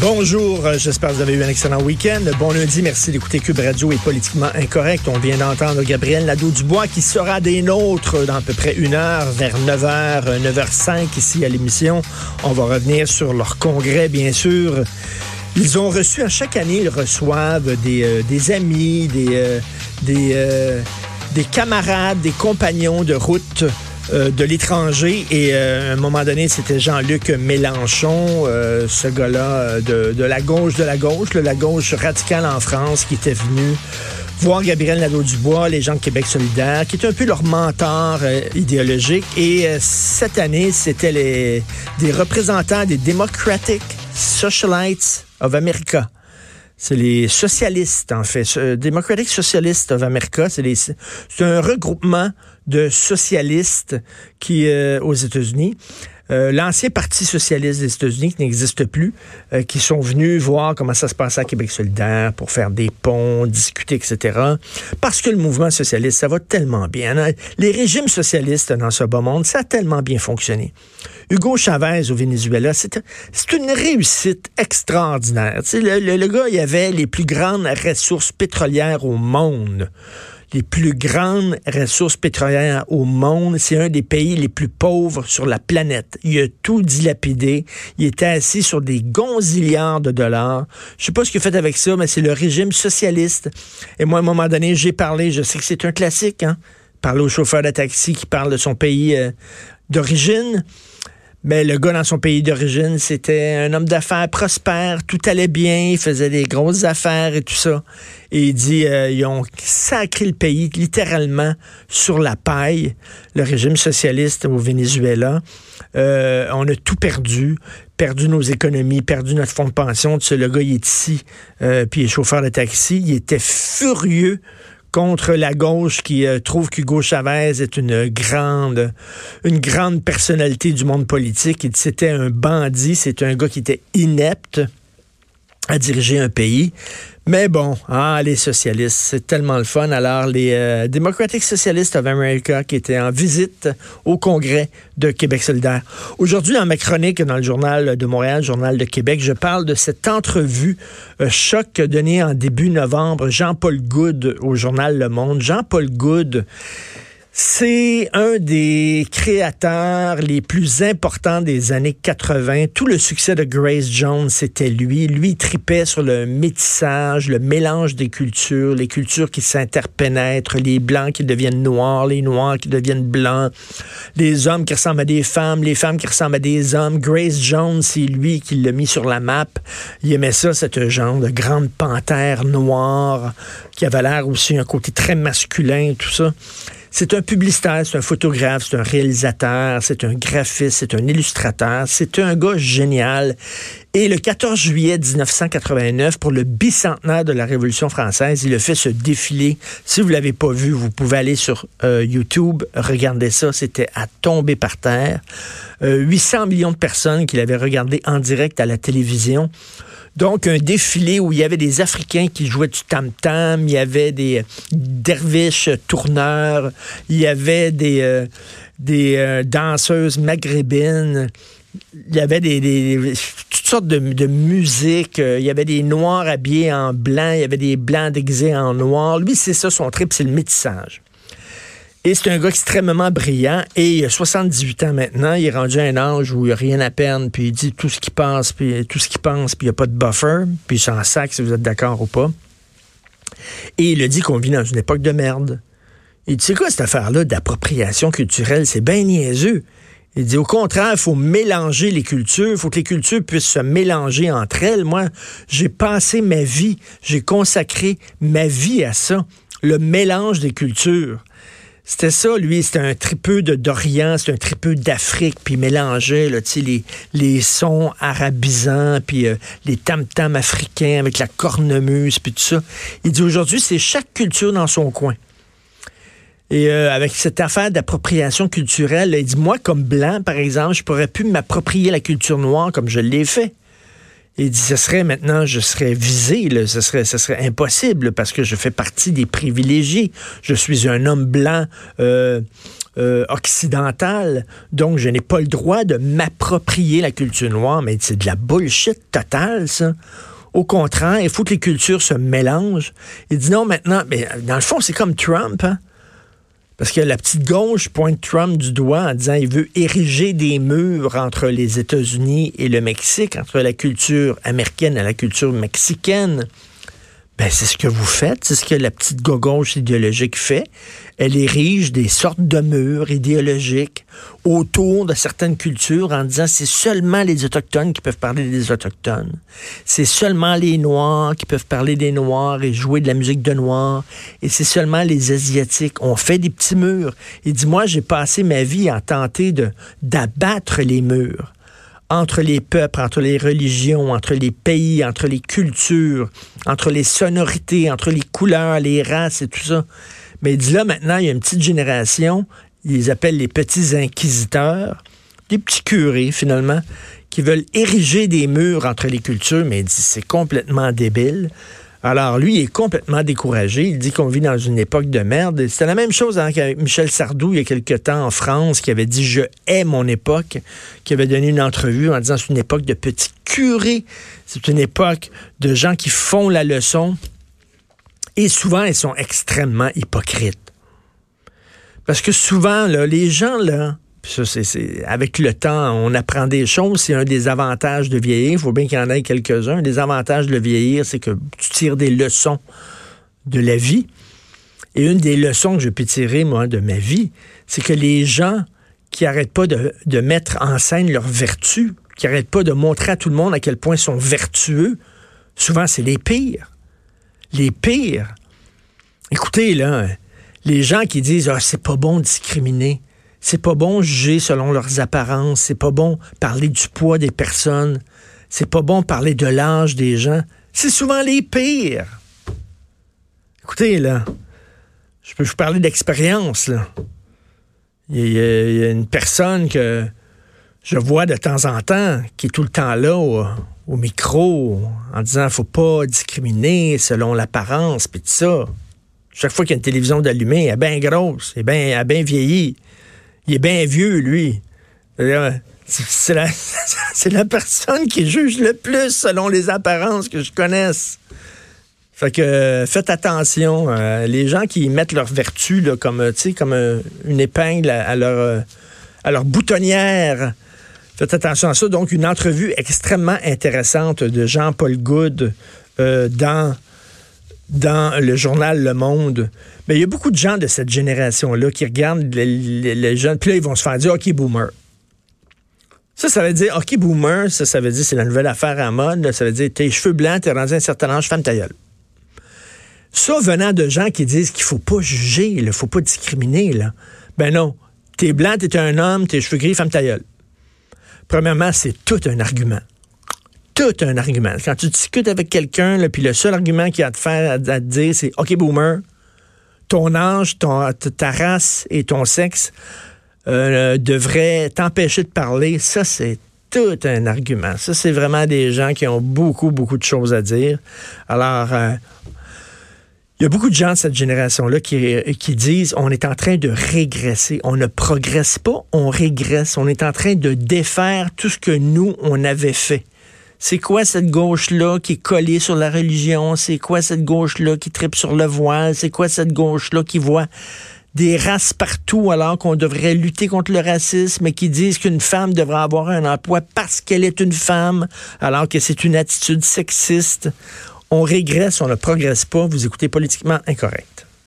Bonjour, j'espère que vous avez eu un excellent week-end. Bon lundi, merci d'écouter Cube Radio et Politiquement Incorrect. On vient d'entendre Gabriel Nadeau-Dubois qui sera des nôtres dans à peu près une heure, vers 9h, 9h05 ici à l'émission. On va revenir sur leur congrès, bien sûr. Ils ont reçu, à chaque année, ils reçoivent des, euh, amis, des, euh, euh, des camarades, des compagnons de route euh, de l'étranger. Et euh, à un moment donné, c'était Jean-Luc Mélenchon, euh, ce gars-là de, de, la gauche de la gauche, là, la gauche radicale en France, qui était venu voir Gabriel Nadeau-Dubois, les gens de Québec solidaire, qui était un peu leur mentor euh, idéologique. Et euh, cette année, c'était les des représentants des Democratic Socialites of America. C'est les socialistes, en fait. Democratic Socialists of America, c'est un regroupement de socialistes qui, euh, aux États-Unis, euh, l'ancien Parti socialiste des États-Unis qui n'existe plus, euh, qui sont venus voir comment ça se passait à Québec solidaire pour faire des ponts, discuter, etc. Parce que le mouvement socialiste, ça va tellement bien. Les régimes socialistes dans ce bas monde, ça a tellement bien fonctionné. Hugo Chavez au Venezuela, c'est une réussite extraordinaire. Le, le, le gars, il avait les plus grandes ressources pétrolières au monde les plus grandes ressources pétrolières au monde. C'est un des pays les plus pauvres sur la planète. Il a tout dilapidé. Il était assis sur des gonzillards de dollars. Je sais pas ce qu'il a fait avec ça, mais c'est le régime socialiste. Et moi, à un moment donné, j'ai parlé, je sais que c'est un classique, hein? Parler au chauffeur de taxi qui parle de son pays euh, d'origine. Mais le gars dans son pays d'origine, c'était un homme d'affaires prospère, tout allait bien, il faisait des grosses affaires et tout ça. Et il dit, euh, ils ont sacré le pays littéralement sur la paille, le régime socialiste au Venezuela. Euh, on a tout perdu, perdu nos économies, perdu notre fonds de pension. Le gars, il est ici, euh, puis il est chauffeur de taxi. Il était furieux contre la gauche qui euh, trouve qu'Hugo Chavez est une grande, une grande personnalité du monde politique. C'était un bandit, c'est un gars qui était inepte à diriger un pays. Mais bon, ah, les socialistes, c'est tellement le fun. Alors, les euh, Democratic Socialists of America qui étaient en visite au Congrès de Québec solidaire. Aujourd'hui, dans ma chronique dans le Journal de Montréal, Journal de Québec, je parle de cette entrevue euh, choc donnée en début novembre, Jean-Paul Goud au Journal Le Monde. Jean-Paul Goud, c'est un des créateurs les plus importants des années 80. Tout le succès de Grace Jones, c'était lui. Lui, tripait sur le métissage, le mélange des cultures, les cultures qui s'interpénètrent, les blancs qui deviennent noirs, les noirs qui deviennent blancs, les hommes qui ressemblent à des femmes, les femmes qui ressemblent à des hommes. Grace Jones, c'est lui qui l'a mis sur la map. Il aimait ça, cette genre de grande panthère noire qui avait l'air aussi un côté très masculin, tout ça. C'est un publicitaire, c'est un photographe, c'est un réalisateur, c'est un graphiste, c'est un illustrateur, c'est un gars génial. Et le 14 juillet 1989, pour le bicentenaire de la Révolution française, il a fait ce défilé. Si vous l'avez pas vu, vous pouvez aller sur euh, YouTube, regarder ça. C'était à tomber par terre. Euh, 800 millions de personnes qui l'avaient regardé en direct à la télévision. Donc, un défilé où il y avait des Africains qui jouaient du tam-tam, il y avait des derviches tourneurs, il y avait des, euh, euh, danseuses maghrébines, il y avait des, sortes de, musique, il y avait des noirs habillés en blanc, il y avait des blancs déguisés en noir. Lui, c'est ça son trip, c'est le métissage. Et c'est un gars extrêmement brillant. Et il a 78 ans maintenant. Il est rendu à un âge où il n'a rien à perdre. Puis il dit tout ce qu'il pense, puis tout ce qu'il pense, puis il n'y a pas de buffer. Puis il s'en sac si vous êtes d'accord ou pas. Et il a dit qu'on vit dans une époque de merde. Il dit, c'est quoi cette affaire-là d'appropriation culturelle? C'est bien niaiseux. Il dit au contraire, il faut mélanger les cultures, il faut que les cultures puissent se mélanger entre elles. Moi, j'ai passé ma vie, j'ai consacré ma vie à ça, le mélange des cultures. C'était ça, lui, c'était un tripeux de d'Orient, c'était un tripeux d'Afrique, puis il mélangeait là, les, les sons arabisants, puis euh, les tam-tams africains avec la cornemuse, puis tout ça. Il dit aujourd'hui, c'est chaque culture dans son coin. Et euh, avec cette affaire d'appropriation culturelle, il dit, moi, comme blanc, par exemple, je pourrais plus m'approprier la culture noire comme je l'ai fait. Il dit, ce serait maintenant, je serais visé, là, ce, serait, ce serait impossible parce que je fais partie des privilégiés. Je suis un homme blanc euh, euh, occidental, donc je n'ai pas le droit de m'approprier la culture noire. Mais c'est de la bullshit totale, ça. Au contraire, il faut que les cultures se mélangent. Il dit non maintenant, mais dans le fond, c'est comme Trump. Hein? Parce que la petite gauche pointe Trump du doigt en disant qu'il veut ériger des murs entre les États-Unis et le Mexique, entre la culture américaine et la culture mexicaine. Ben, c'est ce que vous faites, c'est ce que la petite gauche idéologique fait. Elle érige des sortes de murs idéologiques autour de certaines cultures en disant c'est seulement les Autochtones qui peuvent parler des Autochtones. C'est seulement les Noirs qui peuvent parler des Noirs et jouer de la musique de Noirs. Et c'est seulement les Asiatiques. On fait des petits murs. Il dit, moi, j'ai passé ma vie à tenter de, d'abattre les murs entre les peuples, entre les religions, entre les pays, entre les cultures, entre les sonorités, entre les couleurs, les races et tout ça. Mais dit là, maintenant, il y a une petite génération, ils appellent les petits inquisiteurs, des petits curés, finalement, qui veulent ériger des murs entre les cultures, mais c'est complètement débile. Alors, lui, il est complètement découragé. Il dit qu'on vit dans une époque de merde. C'était la même chose avec Michel Sardou, il y a quelque temps, en France, qui avait dit « Je hais mon époque », qui avait donné une entrevue en disant « C'est une époque de petits curés. C'est une époque de gens qui font la leçon. » Et souvent, ils sont extrêmement hypocrites. Parce que souvent, les gens, là, ça, c'est, avec le temps, on apprend des choses. C'est un des avantages de vieillir. Il faut bien qu'il y en ait quelques-uns. Les avantages de vieillir, c'est que tu tires des leçons de la vie. Et une des leçons que je peux tirer, moi, de ma vie, c'est que les gens qui n'arrêtent pas de, de, mettre en scène leurs vertus, qui n'arrêtent pas de montrer à tout le monde à quel point ils sont vertueux, souvent, c'est les pires. Les pires. Écoutez, là, les gens qui disent, ah, c'est pas bon de discriminer. C'est pas bon juger selon leurs apparences. C'est pas bon parler du poids des personnes. C'est pas bon parler de l'âge des gens. C'est souvent les pires. Écoutez, là, je peux vous parler d'expérience, là. Il y, a, une personne que je vois de temps en temps qui est tout le temps là au, micro en disant faut pas discriminer selon l'apparence puis tout ça. Chaque fois qu'il y a une télévision d'allumée, elle est bien grosse, elle est bien vieillie il est bien vieux, lui. C'est la, personne qui juge le plus selon les apparences que je connaisse. Fait que faites attention. Euh, les gens qui mettent leur vertu là, comme, comme euh, une épingle à, leur, euh, à leur boutonnière. Faites attention à ça. Donc, une entrevue extrêmement intéressante de Jean-Paul Goud dans dans le journal Le Monde. Mais il y a beaucoup de gens de cette génération-là qui regardent les, jeunes, puis là, ils vont se faire dire OK, boomer. Ça, ça veut dire OK, boomer, ça, ça veut dire c'est la nouvelle affaire à mode. Ça veut dire tes cheveux blancs, t'es rendu un certain âge, femme ta gueule. Ça, venant de gens qui disent qu'il faut pas juger, il faut pas discriminer. Ben non. T'es blanc, t'es un homme, tes cheveux gris, femme ta gueule. Premièrement, c'est tout un argument un argument. Quand tu discutes avec quelqu'un, puis le seul argument qu'il a à te faire à, te dire, c'est OK, boomer, ton âge, ton, ta race et ton sexe euh, devraient t'empêcher de parler. Ça, c'est tout un argument. Ça, c'est vraiment des gens qui ont beaucoup, beaucoup de choses à dire. Alors, euh, il y a beaucoup de gens de cette génération-là qui, qui disent on est en train de régresser. On ne progresse pas, on régresse. On est en train de défaire tout ce que nous, on avait fait. C'est quoi cette gauche-là qui est collée sur la religion? C'est quoi cette gauche-là qui tripe sur le voile? C'est quoi cette gauche-là qui voit des races partout alors qu'on devrait lutter contre le racisme et qui disent qu'une femme devrait avoir un emploi parce qu'elle est une femme alors que c'est une attitude sexiste? On régresse, on ne progresse pas. Vous écoutez politiquement incorrect.